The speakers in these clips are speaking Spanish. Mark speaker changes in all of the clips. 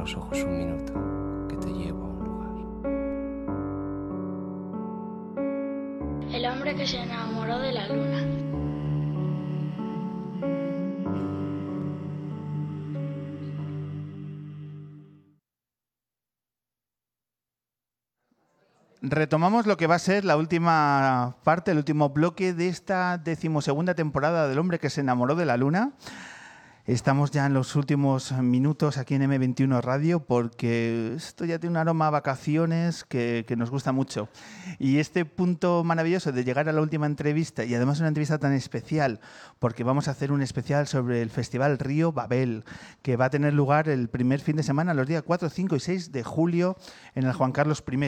Speaker 1: los ojos un minuto, que te llevo a un
Speaker 2: lugar. El hombre que se enamoró de la luna.
Speaker 3: retomamos lo que va a ser la última parte, el último bloque de esta decimosegunda temporada del hombre que se enamoró de la luna. Estamos ya en los últimos minutos aquí en M21 Radio porque esto ya tiene un aroma a vacaciones que, que, nos gusta mucho. Y este punto maravilloso de llegar a la última entrevista y además una entrevista tan especial porque vamos a hacer un especial sobre el Festival Río Babel que va a tener lugar el primer fin de semana, los días 4, 5 y 6 de julio en el Juan Carlos I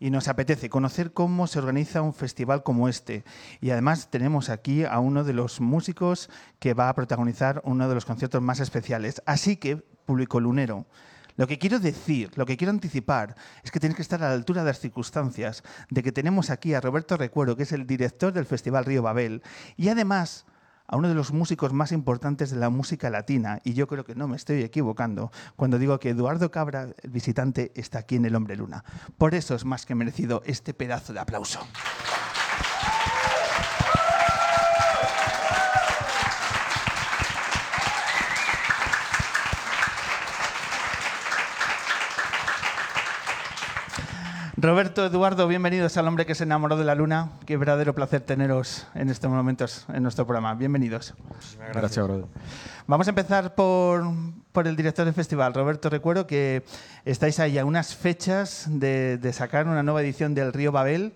Speaker 3: y nos apetece conocer cómo se organiza un festival como este. Y además tenemos aquí a uno de los músicos que va a protagonizar uno de los conciertos más especiales. Así que, público lunero, lo que quiero decir, lo que quiero anticipar, es que tenéis que estar a la altura de las circunstancias, de que tenemos aquí a Roberto Recuero, que es el director del Festival Río Babel, y además a uno de los músicos más importantes de la música latina, y yo creo que no me estoy equivocando cuando digo que Eduardo Cabra, el visitante, está aquí en El Hombre Luna. Por eso es más que merecido este pedazo de aplauso. Roberto, Eduardo, bienvenidos al hombre que se enamoró de la luna. Qué verdadero placer teneros en estos momentos en nuestro programa. Bienvenidos.
Speaker 4: Muchísimas gracias, gracias
Speaker 3: Vamos a empezar por, por, el director del festival. Roberto, recuerdo que estáis ahí a unas fechas de, de sacar una nueva edición del Río Babel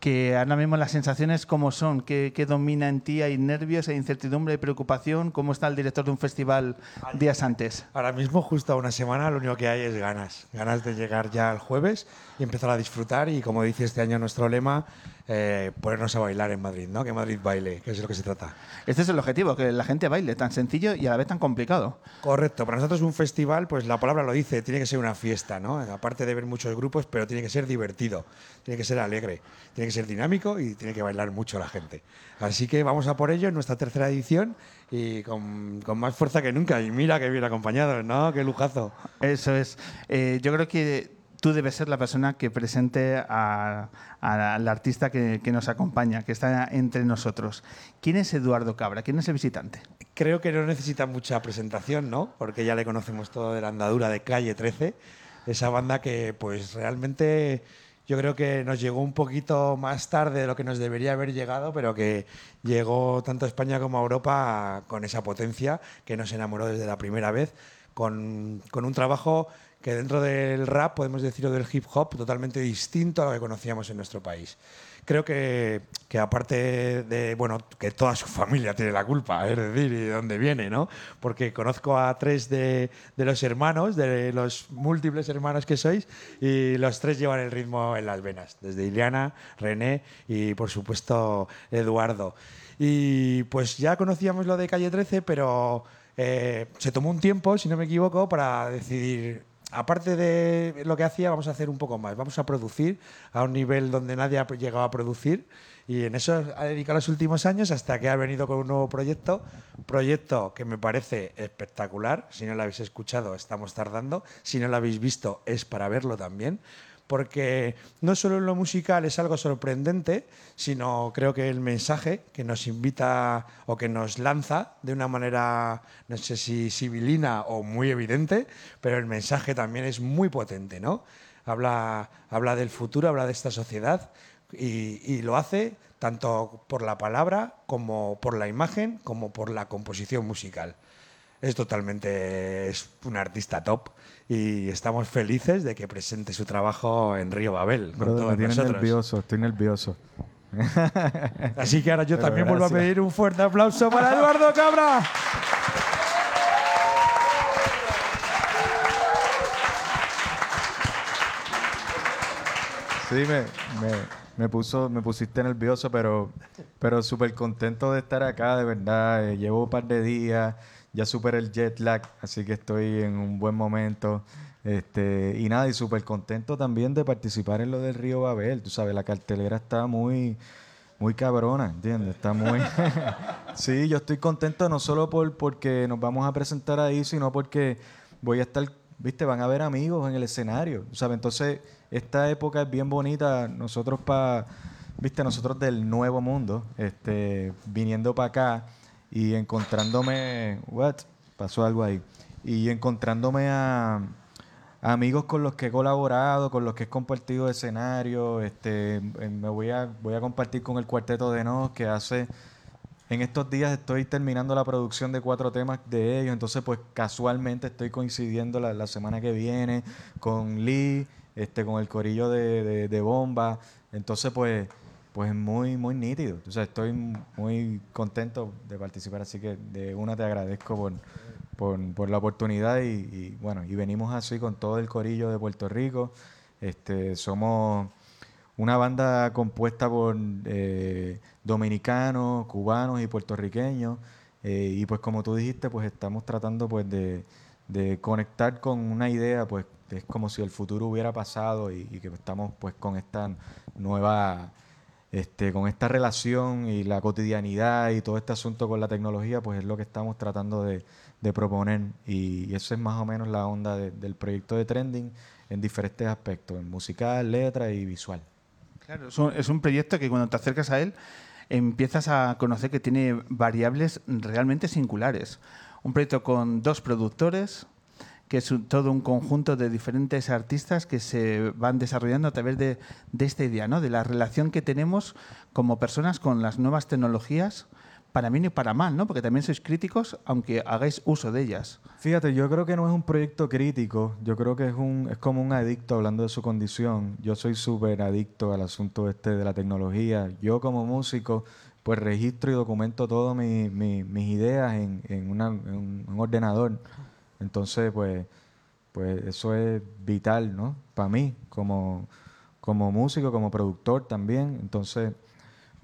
Speaker 3: que ahora mismo las sensaciones cómo son, ¿Qué, domina en ti, hay nervios, hay incertidumbre, hay preocupación, cómo está el director de un festival días antes.
Speaker 4: Ahora mismo, justo a una semana, lo único que hay es ganas, ganas de llegar ya el jueves y empezar a disfrutar y como dice este año nuestro lema, eh, ponernos a bailar en Madrid, ¿no? Que Madrid baile, que es de lo que se trata.
Speaker 3: Este es el objetivo, que la gente baile, tan sencillo y a la vez tan complicado.
Speaker 4: Correcto, para nosotros un festival, pues la palabra lo dice, tiene que ser una fiesta, ¿no? Aparte de ver muchos grupos, pero tiene que ser divertido, tiene que ser alegre, tiene que ser dinámico y tiene que bailar mucho la gente. Así que vamos a por ello en nuestra tercera edición y con, más fuerza que nunca. Y mira que bien acompañado, ¿no? Qué lujazo.
Speaker 3: Eso es. Eh, yo creo que tú debes ser la persona que presente al artista que, nos acompaña, que está entre nosotros. ¿Quién es Eduardo Cabra? ¿Quién es el visitante?
Speaker 4: Creo que no necesita mucha presentación, ¿no? Porque ya le conocemos todo de la andadura de Calle 13, esa banda que pues realmente yo creo que nos llegó un poquito más tarde de lo que nos debería haber llegado, pero que llegó tanto a España como a Europa con esa potencia que nos enamoró desde la primera vez, con, un trabajo que dentro del rap, podemos decirlo del hip hop, totalmente distinto a lo que conocíamos en nuestro país. Creo que, que, aparte de, bueno, que toda su familia tiene la culpa, es decir, y de dónde viene, ¿no? Porque conozco a tres de, de, los hermanos, de los múltiples hermanos que sois, y los tres llevan el ritmo en las venas, desde Ileana, René y, por supuesto, Eduardo. Y pues ya conocíamos lo de Calle 13, pero eh, se tomó un tiempo, si no me equivoco, para decidir aparte de lo que hacía, vamos a hacer un poco más. Vamos a producir a un nivel donde nadie ha llegado a producir y en eso ha dedicado los últimos años hasta que ha venido con un nuevo proyecto. Proyecto que me parece espectacular. Si no lo habéis escuchado, estamos tardando. Si no lo habéis visto, es para verlo también porque no solo lo musical es algo sorprendente, sino creo que el mensaje que nos invita o que nos lanza de una manera, no sé si civilina o muy evidente, pero el mensaje también es muy potente, ¿no? Habla, habla del futuro, habla de esta sociedad y, y lo hace tanto por la palabra como por la imagen como por la composición musical. Es totalmente es un artista top y estamos felices de que presente su trabajo en Río Babel.
Speaker 5: Con todos me nervioso, estoy nervioso.
Speaker 4: Así que ahora yo también vuelvo a pedir un fuerte aplauso para Eduardo Cabra.
Speaker 5: Sí, me, me, puso, me pusiste nervioso, pero, pero súper contento de estar acá, de verdad. Eh, llevo un par de días ya superé el jet lag, así que estoy en un buen momento. Este, y nada, y súper contento también de participar en lo del Río Babel. Tú sabes, la cartelera está muy, muy cabrona, ¿entiendes? Está muy... sí, yo estoy contento no solo por porque nos vamos a presentar ahí, sino porque voy a estar viste, van a ver amigos en el escenario, ¿sabes? Entonces, esta época es bien bonita, nosotros para, viste, nosotros del nuevo mundo, este, viniendo para acá y encontrándome, what, pasó algo ahí, y encontrándome a, amigos con los que he colaborado, con los que he compartido escenario, este, me voy a, voy a compartir con el Cuarteto de Nos, que hace en estos días estoy terminando la producción de cuatro temas de ellos, entonces pues casualmente estoy coincidiendo la, la semana que viene con Lee, este, con el corillo de, de Bomba, entonces pues pues muy muy nítido, o estoy muy contento de participar, así que de una te agradezco por, por, la oportunidad y, y, bueno, y venimos así con todo el corillo de Puerto Rico, este, somos una banda compuesta por eh, dominicanos, cubanos y puertorriqueños. Eh, y pues como tú dijiste, pues estamos tratando pues de, de, conectar con una idea, pues es como si el futuro hubiera pasado y, y que estamos pues con esta nueva, este, con esta relación y la cotidianidad y todo este asunto con la tecnología, pues es lo que estamos tratando de, de proponer. Y, eso es más o menos la onda de, del proyecto de Trending en diferentes aspectos, en musical, letra y visual.
Speaker 3: Claro, es un, es un proyecto que cuando te acercas a él empiezas a conocer que tiene variables realmente singulares. Un proyecto con dos productores, que es un, todo un conjunto de diferentes artistas que se van desarrollando a través de, de, esta idea, ¿no? de la relación que tenemos como personas con las nuevas tecnologías, para bien y para mal, ¿no? porque también sois críticos, aunque hagáis uso de ellas.
Speaker 5: Fíjate, yo creo que no es un proyecto crítico, yo creo que es, un, es como un adicto hablando de su condición. Yo soy súper adicto al asunto este de la tecnología. Yo como músico, pues registro y documento todas mi, mi, mis ideas en, en, una, en, un ordenador. Entonces, pues, pues eso es vital, ¿no? Para mí, como, como músico, como productor también. Entonces,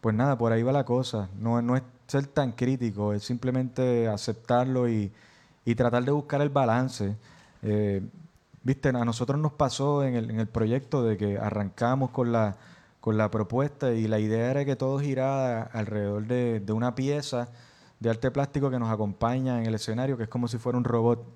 Speaker 5: pues nada, por ahí va la cosa. No, no es ser tan crítico, es simplemente aceptarlo y, y tratar de buscar el balance. Eh, Viste, a nosotros nos pasó en el, en el proyecto de que arrancamos con la, con la propuesta y la idea era que todo girara alrededor de, de, una pieza de arte plástico que nos acompaña en el escenario, que es como si fuera un robot.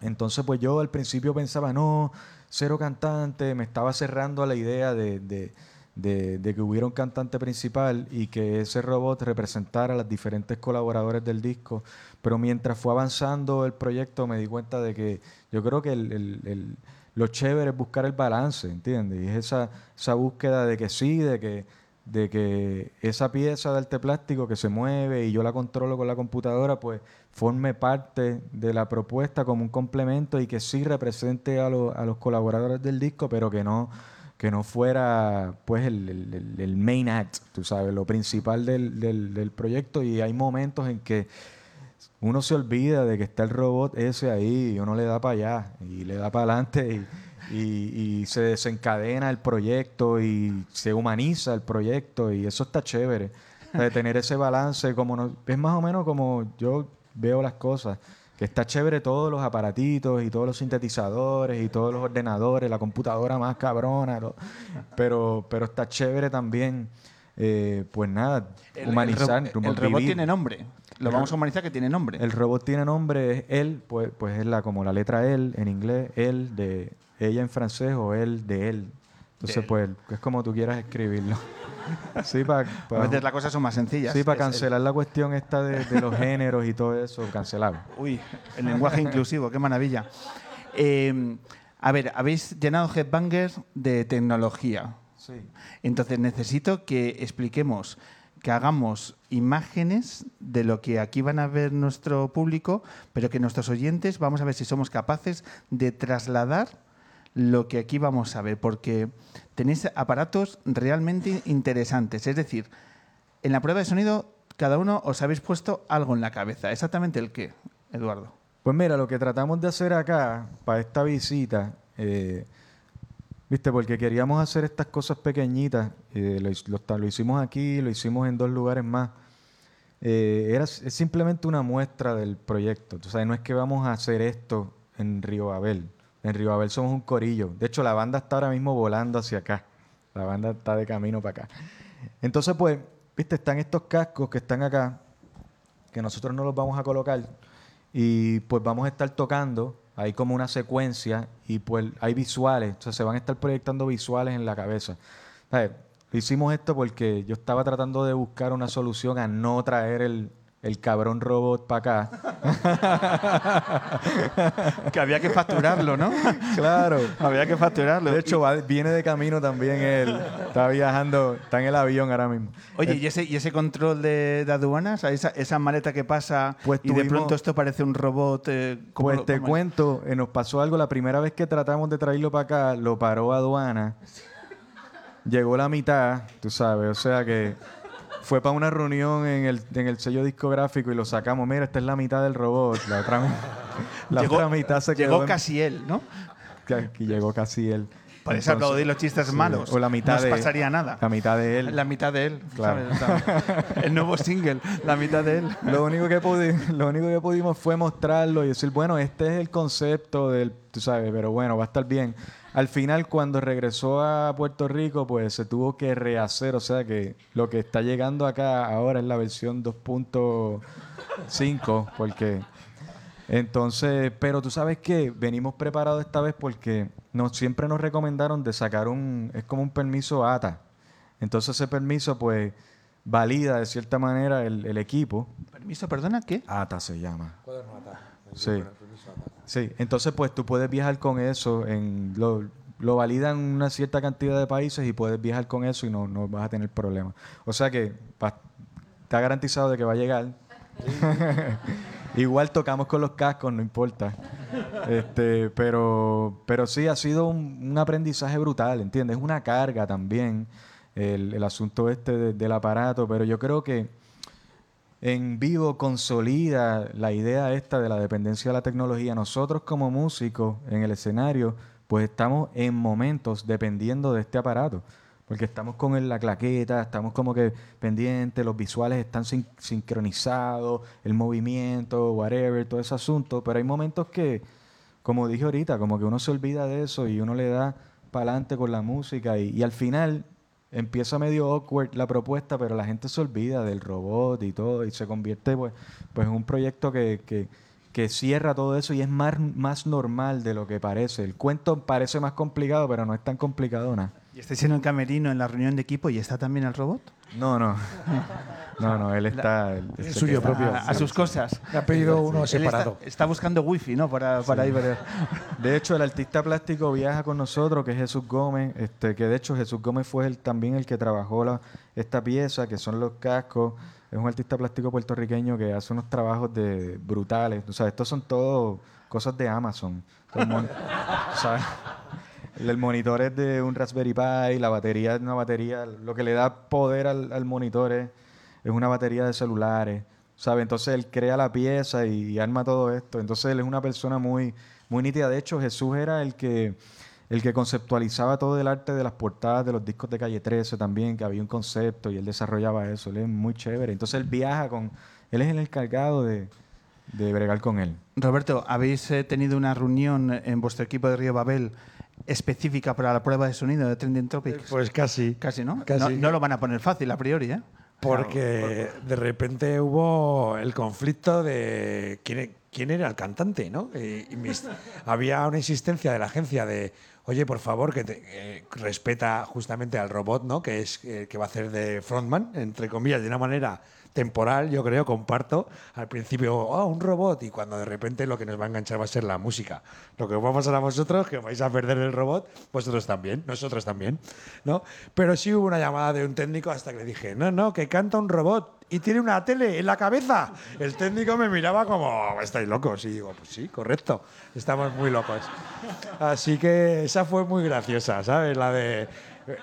Speaker 5: Entonces, pues yo al principio pensaba, no, cero cantante, me estaba cerrando a la idea de, de de, que hubiera un cantante principal y que ese robot representara a los diferentes colaboradores del disco. Pero mientras fue avanzando el proyecto me di cuenta de que yo creo que el, el, el, lo chévere es buscar el balance, ¿entiendes? Y es esa, esa búsqueda de que sí, de que, de que esa pieza de arte plástico que se mueve y yo la controlo con la computadora, pues forme parte de la propuesta como un complemento y que sí represente a, lo, a los colaboradores del disco, pero que no que no fuera pues el, el, el, main act, tú sabes, lo principal del, del, del, proyecto. Y hay momentos en que uno se olvida de que está el robot ese ahí y uno le da para allá y le da para adelante y, y, se desencadena el proyecto y se humaniza el proyecto y eso está chévere, de tener ese balance, como no, es más o menos como yo veo las cosas que está chévere todos los aparatitos y todos los sintetizadores y todos los ordenadores, la computadora más cabrona, pero, pero está chévere también, eh, pues nada,
Speaker 3: el,
Speaker 5: humanizar.
Speaker 3: El, ro el robot tiene nombre. Lo vamos a humanizar que tiene nombre.
Speaker 5: El robot tiene nombre, es él, pues, pues es la, como la letra él en inglés, él de ella en francés o él de él. Entonces, de él. pues es como tú quieras escribirlo.
Speaker 3: Sí, para pa, a veces las cosas son más sencillas.
Speaker 5: Sí, para cancelar el... la cuestión esta de, de, los géneros y todo eso, cancelar.
Speaker 3: Uy, el lenguaje inclusivo, qué maravilla. Eh, a ver, habéis llenado Headbangers de tecnología.
Speaker 5: Sí.
Speaker 3: Entonces necesito que expliquemos, que hagamos imágenes de lo que aquí van a ver nuestro público, pero que nuestros oyentes vamos a ver si somos capaces de trasladar lo que aquí vamos a ver, porque tenéis aparatos realmente interesantes. Es decir, en la prueba de sonido, cada uno os habéis puesto algo en la cabeza. ¿Exactamente el qué, Eduardo?
Speaker 5: Pues mira, lo que tratamos de hacer acá, para esta visita, eh, viste, porque queríamos hacer estas cosas pequeñitas, eh, lo, lo, hicimos aquí, lo hicimos en dos lugares más. Eh, era es simplemente una muestra del proyecto. O no es que vamos a hacer esto en Río Babel. En Río somos un corillo. De hecho, la banda está ahora mismo volando hacia acá. La banda está de camino para acá. Entonces, pues, viste, están estos cascos que están acá, que nosotros no los vamos a colocar. Y pues vamos a estar tocando hay como una secuencia y pues hay visuales, o sea, se van a estar proyectando visuales en la cabeza. Hicimos esto porque yo estaba tratando de buscar una solución a no traer el, el cabrón robot para acá.
Speaker 3: Que había que facturarlo, ¿no?
Speaker 5: claro.
Speaker 3: había que facturarlo.
Speaker 5: De hecho, va- viene de camino también él. Está viajando, está en el avión ahora mismo.
Speaker 3: Oye, ¿y ese, y ese control de, de aduanas? ¿A Esa, esa maleta que pasa
Speaker 5: Pues
Speaker 3: y de
Speaker 5: tuvimos-
Speaker 3: pronto esto parece un robot. eh, ¿cómo
Speaker 5: Pues
Speaker 3: lo-
Speaker 5: te cuento, eh, nos pasó algo la primera vez que tratamos de traerlo para acá, lo paró aduana. Llegó la mitad, tú sabes, o sea que fue para una reunión en el, en el sello discográfico y lo sacamos. Mira, esta es la mitad del robot. La otra, la
Speaker 3: Llegó-
Speaker 5: otra mitad se quedó.
Speaker 3: Llegó
Speaker 5: en-
Speaker 3: casi él, ¿no?
Speaker 5: que- que llegó casi él. Entonces,
Speaker 3: aplaudir los chistes
Speaker 5: sí,
Speaker 3: malos.
Speaker 5: O la mitad
Speaker 3: no os
Speaker 5: de
Speaker 3: pasaría nada.
Speaker 5: La mitad de él.
Speaker 3: La mitad de él.
Speaker 5: Claro.
Speaker 3: ¿sabes? El nuevo single, la mitad de él.
Speaker 5: Lo único, que lo único que pudimos fue mostrarlo y decir, bueno, este es el concepto del, tú sabes, pero bueno, va a estar bien. Al final, cuando regresó a Puerto Rico, pues se tuvo que rehacer, o sea que lo que está llegando acá ahora es la versión 2.5, porque entonces, pero tú sabes que venimos preparados esta vez porque nos, siempre nos recomendaron de sacar un, es como un permiso ATA. Entonces ese permiso pues valida de cierta manera el, el equipo.
Speaker 3: Permiso, perdona, ¿qué?
Speaker 5: ATA se llama. Sí. Sí, entonces pues tú puedes viajar con eso, en, lo, lo validan una cierta cantidad de países y puedes viajar con eso y no, no vas a tener problemas. O sea que está garantizado de que va a llegar. Igual tocamos con los cascos, no importa. Este, pero, pero sí, ha sido un, un aprendizaje brutal, ¿entiendes? Es una carga también el, el asunto este de- del aparato, pero yo creo que en vivo consolida la idea esta de la dependencia de la tecnología. Nosotros como músicos en el escenario, pues estamos en momentos dependiendo de este aparato. Porque estamos con la claqueta, estamos como que pendientes, los visuales están sin- sincronizados, el movimiento, whatever, todo ese asunto. Pero hay momentos que, como dije ahorita, como que uno se olvida de eso y uno le da para adelante con la música. Y, y al final empieza medio awkward la propuesta, pero la gente se olvida del robot y todo y se convierte pues, pues en un proyecto que, que, que cierra todo eso y es más, más normal de lo que parece. El cuento parece más complicado, pero no es tan complicado nada.
Speaker 3: ¿Y estáis en el camerino en la reunión de equipo y está también el robot?
Speaker 5: No, no. No, no, él está... él- se
Speaker 4: suyo
Speaker 5: queda-
Speaker 4: propio.
Speaker 3: A, a sus cosas.
Speaker 4: Me ha pedido uno
Speaker 3: Él está,
Speaker 4: separado.
Speaker 3: está buscando wifi, ¿no? Para, para ir ver.
Speaker 5: De hecho, el artista plástico viaja con nosotros, que es Jesús Gómez, este, que de hecho Jesús Gómez fue el, también el que trabajó la, esta pieza, que son los cascos. Es un artista plástico puertorriqueño que hace unos trabajos de brutales. O sea, estos son todo cosas de Amazon. Todo el ¿sabes? El monitor es de un Raspberry Pi, la batería es una batería, lo que le da poder al, al monitor es, una batería de celulares, ¿sabe? Entonces él crea la pieza y, arma todo esto. Entonces él es una persona muy, muy nítida. De hecho, Jesús era el que, el que conceptualizaba todo el arte de las portadas de los discos de Calle 13 también, que había un concepto y él desarrollaba eso. Él es muy chévere. Entonces él viaja con, él es el encargado de, de bregar con él.
Speaker 3: Roberto, ¿habéis eh, tenido una reunión en vuestro equipo de Río Babel específica para la prueba de sonido de Trending Topics?
Speaker 4: Pues casi.
Speaker 3: Casi, ¿no?
Speaker 4: Casi.
Speaker 3: No, no lo van a poner fácil a priori, ¿eh?
Speaker 4: Porque de repente hubo el conflicto de quién, e- quién era el cantante, ¿no? Y- y mis- había una insistencia de la agencia de, oye, por favor, que te- eh, respeta justamente al robot, ¿no? Que es eh, que va a hacer de frontman, entre comillas, de una manera temporal, yo creo, comparto. Al principio, oh, un robot, y cuando de repente lo que nos va a enganchar va a ser la música. Lo que os va a pasar a vosotros, que vais a perder el robot, vosotros también, nosotros también, ¿no? Pero sí hubo una llamada de un técnico hasta que le dije, no, no, que canta un robot y tiene una tele en la cabeza. El técnico me miraba como, estáis locos. Y digo, pues sí, correcto, estamos muy locos. Así que esa fue muy graciosa, ¿sabes? La de...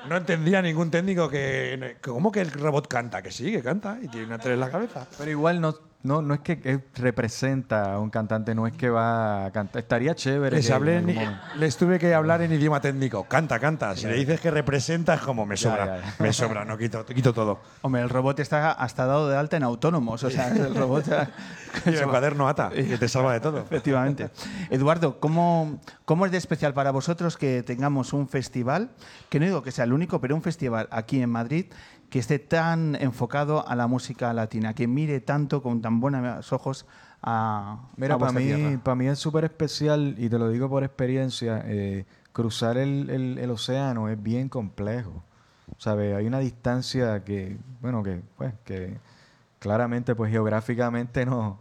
Speaker 4: No entendía ningún técnico que... ¿Cómo que el robot canta? Que sí, que canta y tiene una tele en la cabeza.
Speaker 5: Pero igual no, no, no es que eh, representa a un cantante, no es que va a cantar. Estaría chévere.
Speaker 4: Les,
Speaker 5: que
Speaker 4: hablé
Speaker 5: en
Speaker 4: les tuve que hablar en idioma técnico. Canta, canta. Si le dices que representa es como me sobra.
Speaker 5: ya, ya.
Speaker 4: Me sobra, no quito, quito todo.
Speaker 3: Hombre, el robot está hasta dado de alta en autónomos. O sea, el robot. ya-
Speaker 4: Y el cuaderno ata, que te salva de todo.
Speaker 3: Efectivamente. Eduardo, ¿cómo, ¿cómo es de especial para vosotros que tengamos un festival, que no digo que sea el único, pero un festival aquí en Madrid que esté tan enfocado a la música latina, que mire tanto con tan buenos ojos a,
Speaker 5: Mira, para mí, para mí es súper especial y te lo digo por experiencia, eh, cruzar el, el- el océano es bien complejo. ¿Sabes? Hay una distancia que, bueno, que, pues, que claramente, pues geográficamente no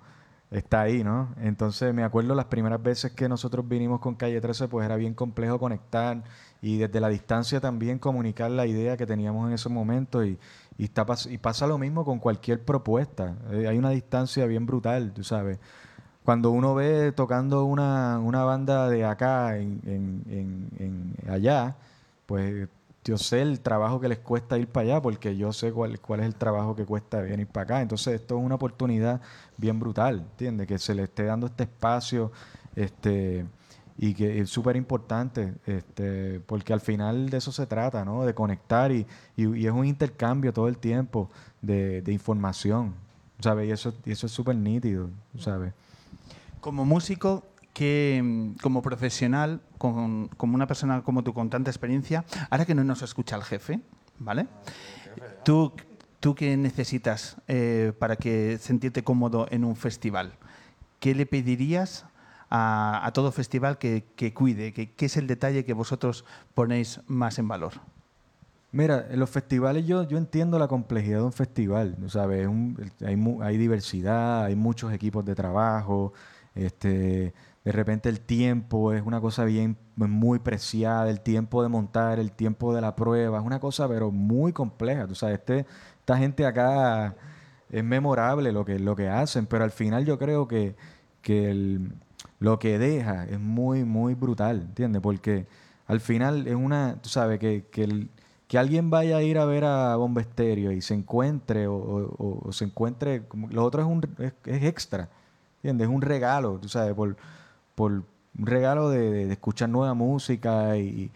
Speaker 5: está ahí, ¿no? Entonces me acuerdo las primeras veces que nosotros vinimos con Calle 13, pues era bien complejo conectar y desde la distancia también comunicar la idea que teníamos en ese momento y, y, está, y pasa lo mismo con cualquier propuesta. Eh, hay una distancia bien brutal, tú sabes. Cuando uno ve tocando una, una banda de acá en- en allá, pues yo sé el trabajo que les cuesta ir para allá porque yo sé cuál, cuál es el trabajo que cuesta venir para acá. Entonces esto es una oportunidad bien brutal, ¿entiendes? Que se le esté dando este espacio este, y que es súper importante este, porque al final de eso se trata, ¿no? De conectar y, y- y es un intercambio todo el tiempo de, de información, ¿sabes? Y eso, y eso es súper nítido, ¿sabes?
Speaker 3: Como músico, que mm, como profesional, con, como una persona como tú con tanta experiencia, ahora que no nos escucha el jefe, ¿vale? ¿Tú, tú qué necesitas eh, para que sentirte cómodo en un festival? ¿Qué le pedirías a, a todo festival que, que cuide? ¿Qué, ¿Qué es el detalle que vosotros ponéis más en valor?
Speaker 5: Mira, en los festivales yo, yo entiendo la complejidad de un festival, ¿sabes? Es un- hay, hay diversidad, hay muchos equipos de trabajo, este, de repente el tiempo es una cosa bien, muy preciada, el tiempo de montar, el tiempo de la prueba, es una cosa pero muy compleja, tú sabes, este, esta gente acá es memorable lo que, lo que hacen, pero al final yo creo que, que el- lo que deja es muy, muy brutal, ¿entiendes? Porque al final es una, tú sabes, que, que, que alguien vaya a ir a ver a Bomba Estéreo y se encuentre, o, o- se encuentre, como, lo otro es, un, es, extra, ¿entiendes? Es un regalo, tú sabes, por, por un regalo de, escuchar nueva música y,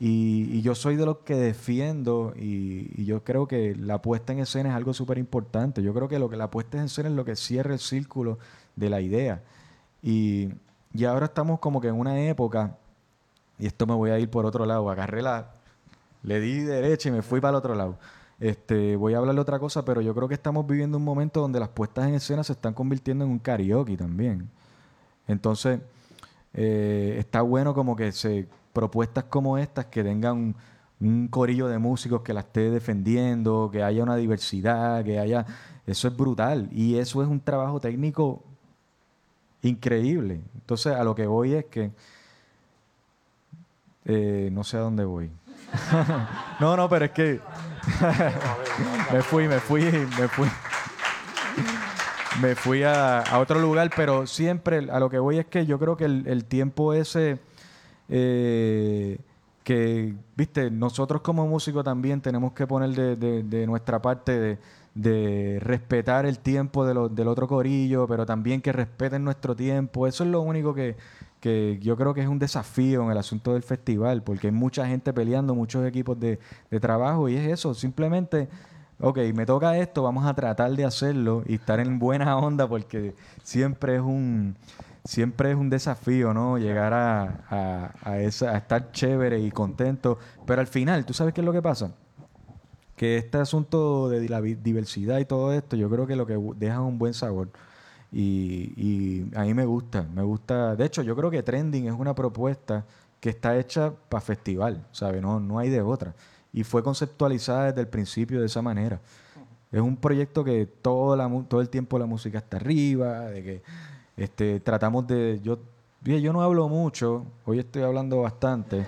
Speaker 5: y- y yo soy de los que defiendo y, y yo creo que la puesta en escena es algo súper importante. Yo creo que lo que la puesta en escena es lo que cierra el círculo de la idea. Y, y ahora estamos como que en una época, y esto me voy a ir por otro lado, agarré la, le di derecha y me fui para el otro lado. Este, voy a hablar de otra cosa, pero yo creo que estamos viviendo un momento donde las puestas en escena se están convirtiendo en un karaoke también. Entonces, eh, está bueno como que se propuestas como estas que tengan un, un corillo de músicos que la esté defendiendo, que haya una diversidad, que haya... Eso es brutal y eso es un trabajo técnico increíble. Entonces, a lo que voy es que... eh, no sé a dónde voy. no, no, pero es que... me fui, me fui, me fui. me fui a, otro lugar, pero siempre a lo que voy es que yo creo que el, el tiempo ese eh, que, viste, nosotros como músicos también tenemos que poner de, de- nuestra parte de, de respetar el tiempo lo- del otro corillo, pero también que respeten nuestro tiempo. Eso es lo único que, que yo creo que es un desafío en el asunto del festival, porque hay mucha gente peleando, muchos equipos de trabajo, y es eso, simplemente ok, me toca esto, vamos a tratar de hacerlo y estar en buena onda porque siempre es un siempre es un desafío, ¿no? Llegar a, a- a esa, a estar chévere y contento. Pero al final, ¿tú sabes qué es lo que pasa? Que este asunto de la diversidad y todo esto, yo creo que lo que deja es un buen sabor. Y, y a mí me gusta, me gusta. De hecho, yo creo que Trending es una propuesta que está hecha para festival, ¿sabes? No, no hay de otra. Y fue conceptualizada desde el principio de esa manera. Es un proyecto que todo, la, todo el tiempo la música está arriba, de que este, tratamos de... Yo, yo no hablo mucho, hoy estoy hablando bastante,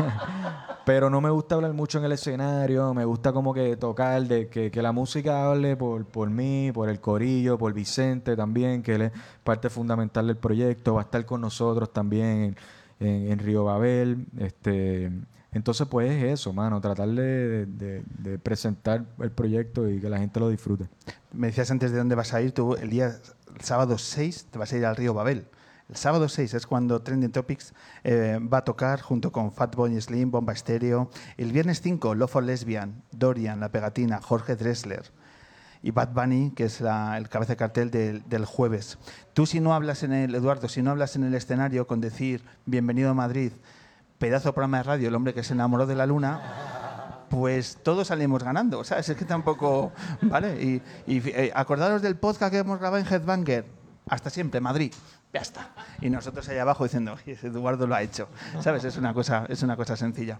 Speaker 5: pero no me gusta hablar mucho en el escenario, me gusta como que tocar, de que, que la música hable por, por mí, por el corillo, por Vicente también, que él es parte fundamental del proyecto, va a estar con nosotros también en, Río Babel. Este, entonces, pues es eso, mano, tratar de presentar el proyecto y que la gente lo disfrute.
Speaker 3: Me decías antes de dónde vas a ir, tú el día el sábado 6 te vas a ir al río Babel. El sábado 6 es cuando Trending Topics eh, va a tocar junto con Fatboy Slim, Bomba Estéreo. El viernes 5, Love for Lesbian, Dorian, La Pegatina, Jorge Dressler y Bad Bunny, que es la- el cabeza de cartel del, del jueves. Tú si no hablas en el, Eduardo, si no hablas en el escenario con decir bienvenido a Madrid, pedazo de programa de radio, el hombre que se enamoró de la luna, pues todos salimos ganando, ¿sabes? Es que tampoco, ¿vale? Y, y, eh, acordaros del podcast que hemos grabado en Headbanger, hasta siempre, Madrid, ya está. Y nosotros allá abajo diciendo, Eduardo lo ha hecho, ¿sabes? Es una cosa, es una cosa sencilla.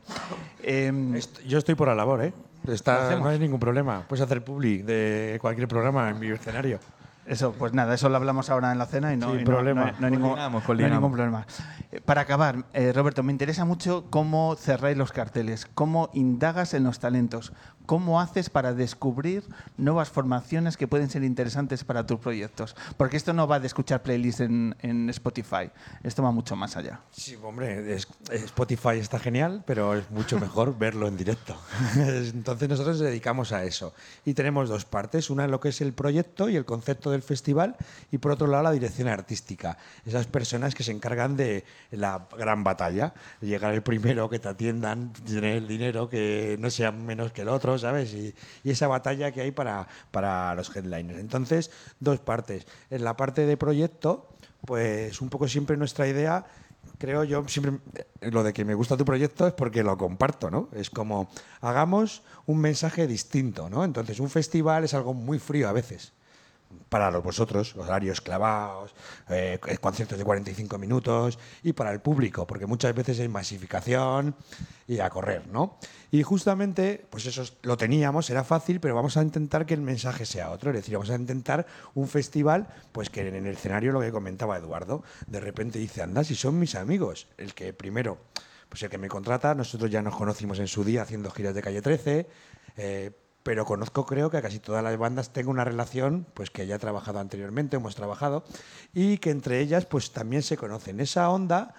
Speaker 3: Em,
Speaker 4: Yo estoy por la labor, ¿eh? Está- no hay ningún problema. Puedes hacer publi de cualquier programa en mi escenario.
Speaker 3: Eso, pues nada, eso lo hablamos ahora en la cena y no,
Speaker 4: Sin
Speaker 3: y no-
Speaker 4: problema.
Speaker 3: no hay- no hay ningún,
Speaker 5: Coordinamos,
Speaker 3: hay ningún problema. Eh, Para acabar, eh, Roberto, me interesa mucho cómo cerráis los carteles, cómo indagas en los talentos, cómo haces para descubrir nuevas formaciones que pueden ser interesantes para tus proyectos. Porque esto no va de escuchar playlists en, en Spotify, esto va mucho más allá.
Speaker 4: Sí, hombre, es- Spotify está genial, pero es mucho mejor verlo en directo. Entonces nosotros nos dedicamos a eso. Y tenemos dos partes, una en lo que es el proyecto y el concepto del festival, y por otro lado la dirección artística. Esas personas que se encargan de la gran batalla, llegar el primero, que te atiendan, tener el dinero, que no sea menos que el otro, ¿sabes? Y, y esa batalla que hay para, para los headliners. Entonces, dos partes. En la parte de proyecto, pues un poco siempre nuestra idea creo yo siempre eh, lo de que me gusta tu proyecto es porque lo comparto, ¿no? Es como hagamos un mensaje distinto, ¿no? Entonces un festival es algo muy frío a veces para los vosotros, horarios clavados, eh, conciertos de 45 minutos y para el público, porque muchas veces hay masificación y a correr, ¿no? Y justamente, pues eso es- lo teníamos, era fácil, pero vamos a intentar que el mensaje sea otro, es decir, vamos a intentar un festival, pues que en el escenario lo que comentaba Eduardo, de repente dice, anda, si son mis amigos, el que primero, pues el que me contrata, nosotros ya nos conocimos en su día haciendo giras de calle 13, eh, pero conozco creo que a casi todas las bandas tengo una relación pues que ya trabajado anteriormente, hemos trabajado y que entre ellas pues también se conocen. Esa onda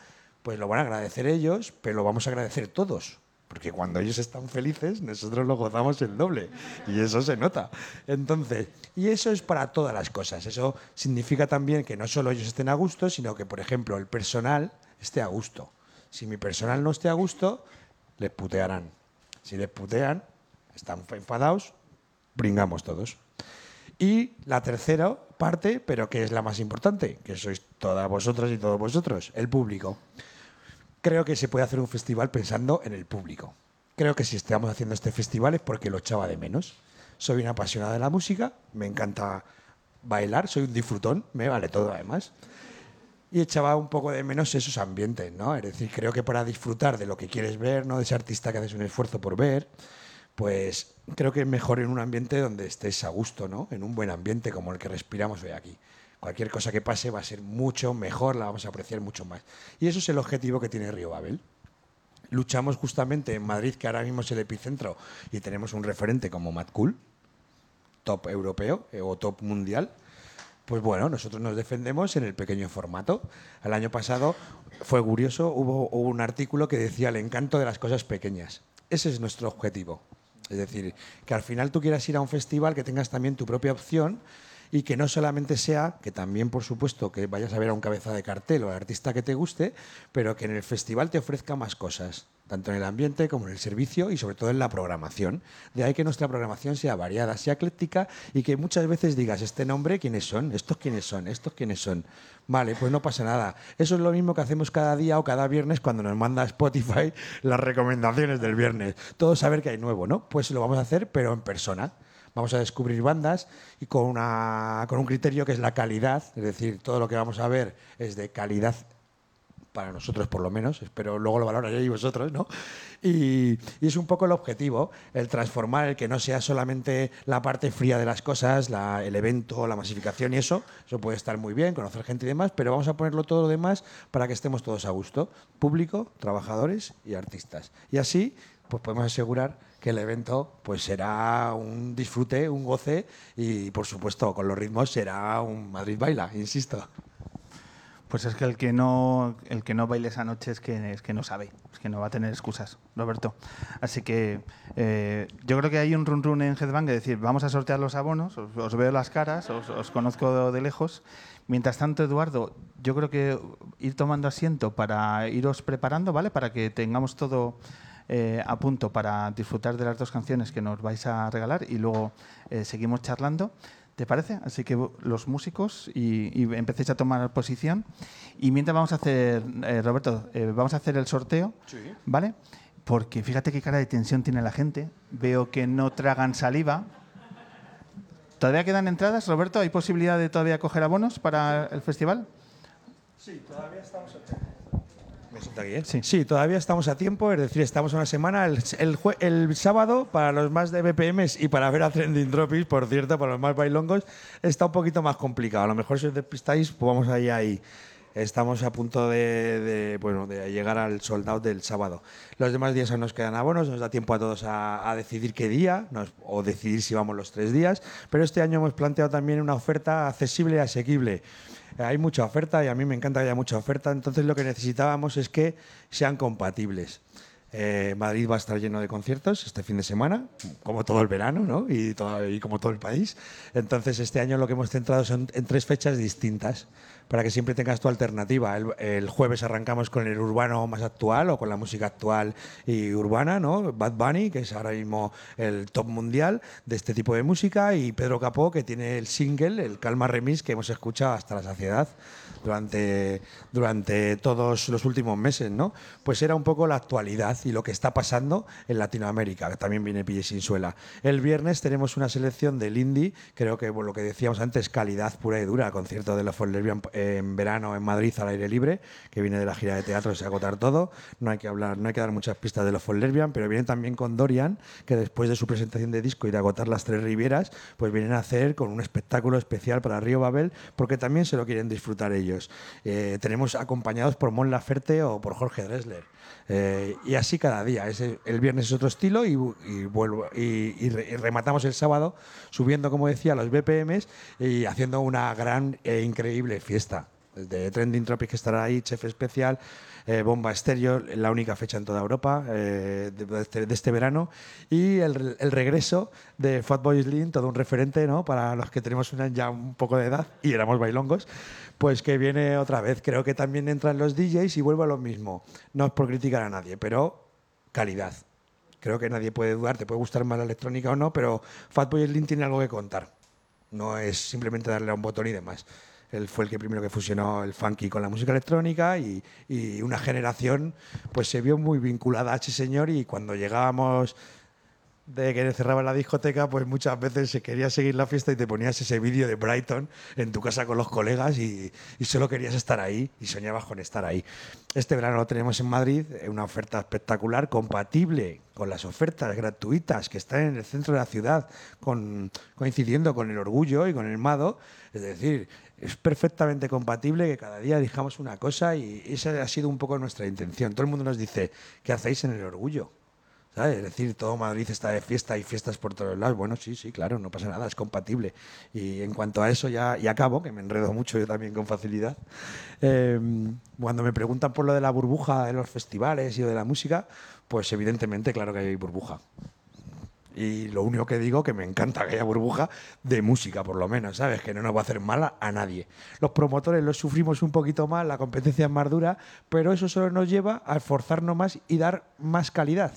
Speaker 4: pues lo van a agradecer ellos, pero lo vamos a agradecer todos. Porque cuando ellos están felices, nosotros lo gozamos el doble. Y eso se nota. Entonces, y eso es para todas las cosas. Eso significa también que no solo ellos estén a gusto, sino que, por ejemplo, el personal esté a gusto. Si mi personal no esté a gusto, les putearán. Si les putean, están enfadados, bringamos todos. Y la tercera parte, pero que es la más importante, que sois todas vosotras y todos vosotros, el público. Creo que se puede hacer un festival pensando en el público. Creo que si estamos haciendo este festival es porque lo echaba de menos. Soy una apasionada de la música, me encanta bailar, soy un disfrutón, me vale todo además. Y echaba un poco de menos esos ambientes, ¿no? Es decir, creo que para disfrutar de lo que quieres ver, ¿no? De ese artista que haces un esfuerzo por ver, pues creo que es mejor en un ambiente donde estés a gusto, ¿no? En un buen ambiente como el que respiramos hoy aquí. Cualquier cosa que pase va a ser mucho mejor, la vamos a apreciar mucho más. Y eso es el objetivo que tiene Río Babel. Luchamos justamente en Madrid, que ahora mismo es el epicentro, y tenemos un referente como Mad Cool, top europeo eh, o top mundial. Pues bueno, nosotros nos defendemos en el pequeño formato. El año pasado fue curioso, hubo un artículo que decía el encanto de las cosas pequeñas. Ese es nuestro objetivo. Es decir, que al final tú quieras ir a un festival, que tengas también tu propia opción y que no solamente sea, que también por supuesto que vayas a ver a un cabeza de cartel o al artista que te guste, pero que en el festival te ofrezca más cosas, tanto en el ambiente como en el servicio y sobre todo en la programación. De ahí que nuestra programación sea variada, sea ecléctica y que muchas veces digas, este nombre, ¿quiénes son? ¿Estos quiénes son? ¿Estos quiénes son? Vale, pues no pasa nada. Eso es lo mismo que hacemos cada día o cada viernes cuando nos manda Spotify las recomendaciones del viernes. Todo saber que hay nuevo, ¿no? Pues lo vamos a hacer, pero en persona. Vamos a descubrir bandas y con, una, con un criterio que es la calidad, es decir, todo lo que vamos a ver es de calidad para nosotros por lo menos, espero luego lo valoraréis vosotros, ¿no? Y, y es un poco el objetivo, el transformar, el que no sea solamente la parte fría de las cosas, la- el evento, la masificación y eso, eso puede estar muy bien, conocer gente y demás, pero vamos a ponerlo todo lo demás para que estemos todos a gusto, público, trabajadores y artistas. Y así, pues podemos asegurar que el evento pues será un disfrute, un goce y por supuesto con los ritmos será un Madrid baila, insisto.
Speaker 3: Pues es que el que no, el que no baile esa noche es que, es que no sabe, es que no va a tener excusas, Roberto. Así que eh, yo creo que hay un run run en Headbang, es decir, vamos a sortear los abonos, os, veo las caras, os conozco de lejos. Mientras tanto, Eduardo, yo creo que ir tomando asiento para iros preparando, ¿vale? Para que tengamos todo eh, a punto para disfrutar de las dos canciones que nos vais a regalar y luego eh, seguimos charlando. ¿Te parece? Así que los músicos y, y empecéis a tomar posición. Y mientras vamos a hacer, eh, Roberto, eh, vamos a hacer el sorteo, ¿vale? Porque fíjate qué cara de tensión tiene la gente. Veo que no tragan saliva. ¿Todavía quedan entradas, Roberto? ¿Hay posibilidad de todavía coger abonos para el festival?
Speaker 4: Sí, todavía estamos a tiempo. ¿Me siento aquí, eh?
Speaker 3: Sí.
Speaker 4: Todavía estamos a tiempo, es decir, estamos una semana. El, sábado, para los más de BPMs y para ver a Trending Tropics, por cierto, para los más bailongos, está un poquito más complicado. A lo mejor si os despistáis, pues vamos ahí, ahí. Estamos a punto de, bueno, de llegar al soldado del sábado. Los demás días aún nos quedan abonos, nos da tiempo a todos a, a decidir qué día nos- o decidir si vamos los tres días. Pero este año hemos planteado también una oferta accesible y asequible. Hay mucha oferta y a mí me encanta que haya mucha oferta, entonces lo que necesitábamos es que sean compatibles. Eh, Madrid va a estar lleno de conciertos este fin de semana, como todo el verano ¿no? y, y como todo el país. Entonces este año lo que hemos centrado son en tres fechas distintas para que siempre tengas tu alternativa. El, jueves arrancamos con el urbano más actual o con la música actual y urbana, ¿no? Bad Bunny, que es ahora mismo el top mundial de este tipo de música, y Pedro Capó, que tiene el single, el Calma Remix, que hemos escuchado hasta la saciedad durante, durante todos los últimos meses, ¿no? Pues era un poco la actualidad y lo que está pasando en Latinoamérica, que también viene Pille Sin Suela. El viernes tenemos una selección del indie, creo que bueno, lo que decíamos antes, calidad pura y dura, concierto de For Lesbian en verano en Madrid al aire libre, que viene de la gira de teatro, se agotar todo, no hay que hablar, no hay que dar muchas pistas de los For Lesbian, pero viene también con Dorian, que después de su presentación de disco y de agotar las tres rivieras, pues vienen a hacer con un espectáculo especial para Río Babel, porque también se lo quieren disfrutar ellos. Eh, tenemos acompañados por Mon Laferte o por Jorge Dressler. Eh, y así cada día. Ese- el viernes es otro estilo y, y vuelvo, y, y re- y rematamos el sábado subiendo, como decía, los BPMs y haciendo una gran e increíble fiesta. De Trending Tropics que estará ahí, chef especial, eh, Bomba Estéreo, la única fecha en toda Europa eh, de este, de este verano. Y el, el regreso de Fatboy Slim, todo un referente ¿no? para los que tenemos una- ya un poco de edad y éramos bailongos, pues que viene otra vez. Creo que también entran los DJs y vuelvo a lo mismo. No es por criticar a nadie, pero calidad. Creo que nadie puede dudar, te puede gustar más la electrónica o no, pero Fatboy Slim tiene algo que contar. No es simplemente darle a un botón y demás. Él fue el que primero que fusionó el funky con la música electrónica y, y una generación pues se vio muy vinculada a ese señor y cuando llegábamos de que cerraba la discoteca, pues muchas veces se quería seguir la fiesta y te ponías ese vídeo de Brighton en tu casa con los colegas y, solo querías estar ahí y soñabas con estar ahí. Este verano lo tenemos en Madrid, eh, una oferta espectacular, compatible con las ofertas gratuitas que están en el centro de la ciudad, coincidiendo con el orgullo y con el mado. Es decir, es perfectamente compatible que cada día dijamos una cosa y esa ha sido un poco nuestra intención. Todo el mundo nos dice, ¿qué hacéis en el orgullo? Es decir, todo Madrid está de fiesta y fiestas por todos lados. Bueno, sí, sí, claro, no pasa nada, es compatible. Y en cuanto a eso, ya y acabo, que me enredo mucho yo también con facilidad. eh, cuando me preguntan por lo de la burbuja de los festivales y de la música, pues evidentemente, claro que hay burbuja. Y lo único que digo que me encanta que haya burbuja de música, por lo menos, ¿sabes? Que no nos va a hacer mal a nadie. Los promotores los sufrimos un poquito más, la competencia es más dura, pero eso solo nos lleva a esforzarnos más y dar más calidad.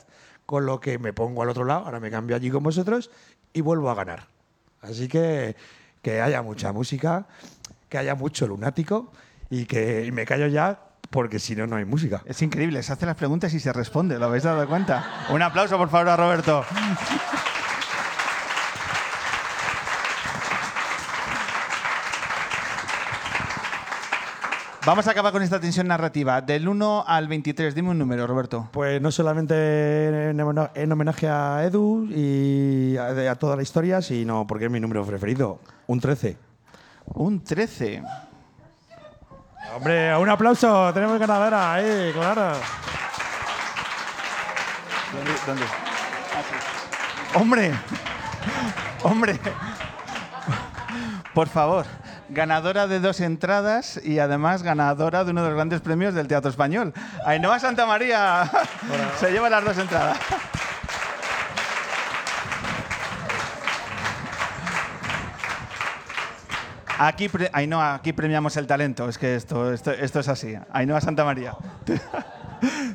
Speaker 4: Con lo que me pongo al otro lado, ahora me cambio allí con vosotros y vuelvo a ganar. Así que que haya mucha música, que haya mucho lunático y que me callo ya porque si no, no hay música.
Speaker 3: Es increíble, se hace las preguntas y se responde, ¿lo habéis dado cuenta? Un aplauso, por favor, a Roberto. Vamos a acabar con esta tensión narrativa. Del 1 al 23, dime un número, Roberto.
Speaker 4: Pues no solamente en, homen- en homenaje a Edu y a, a toda la historia, sino porque es mi número preferido, un 13.
Speaker 3: Un 13.
Speaker 4: Hombre, un aplauso, tenemos ganadora, ahí, claro.
Speaker 3: ¿Dónde? dónde? Hombre, hombre, por favor, ganadora de dos entradas y además ganadora de uno de los grandes premios del Teatro Español. Ainhoa Santa María se lleva las dos entradas. Aquí, pre- Ainhoa, aquí premiamos el talento, es que esto, esto, esto es así. Ainhoa Santa María.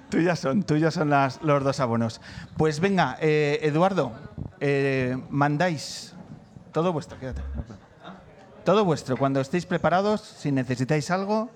Speaker 3: Tuyas son, tuyas son las, los dos abonos. Pues venga, eh, Eduardo, eh, mandáis todo vuestro, quédate. Todo vuestro, cuando estéis preparados, si necesitáis algo.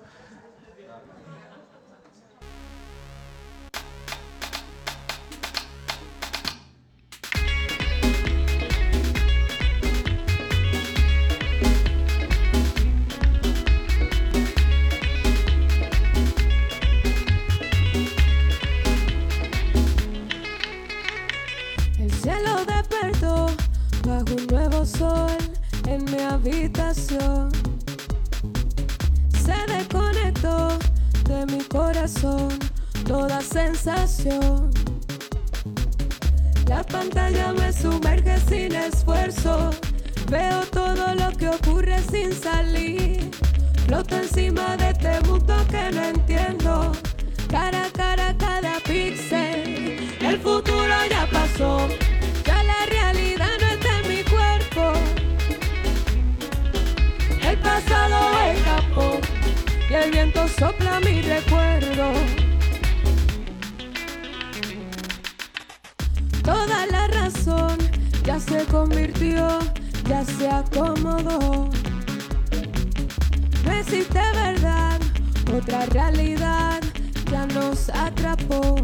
Speaker 6: El futuro ya pasó, ya la realidad no está en mi cuerpo. El pasado escapó y el viento sopla mi recuerdo. Toda la razón ya se convirtió, ya se acomodó. No existe verdad, otra realidad ya nos atrapó.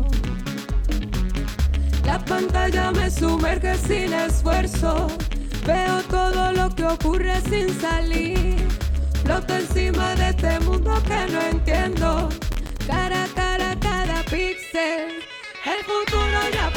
Speaker 6: Pantalla me sumerge sin esfuerzo. Veo todo lo que ocurre sin salir. Floto encima de este mundo que no entiendo. Cara a cara cada píxel. El futuro ya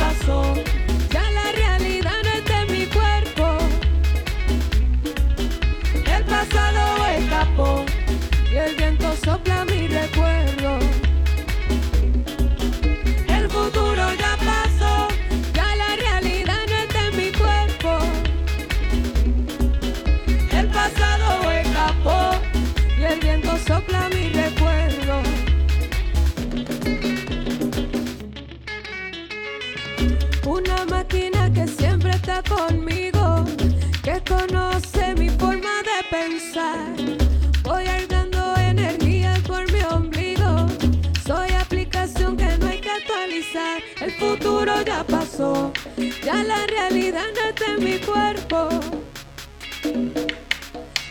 Speaker 6: ya la realidad no está en mi cuerpo.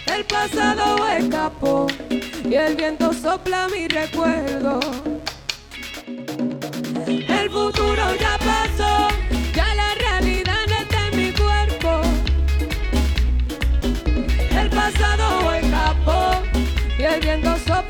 Speaker 6: El pasado escapó y el viento sopla mi recuerdo. El futuro ya pasó, ya la realidad no está en mi cuerpo. El pasado escapó y el viento sopla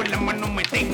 Speaker 7: con
Speaker 6: la
Speaker 7: mano me tengo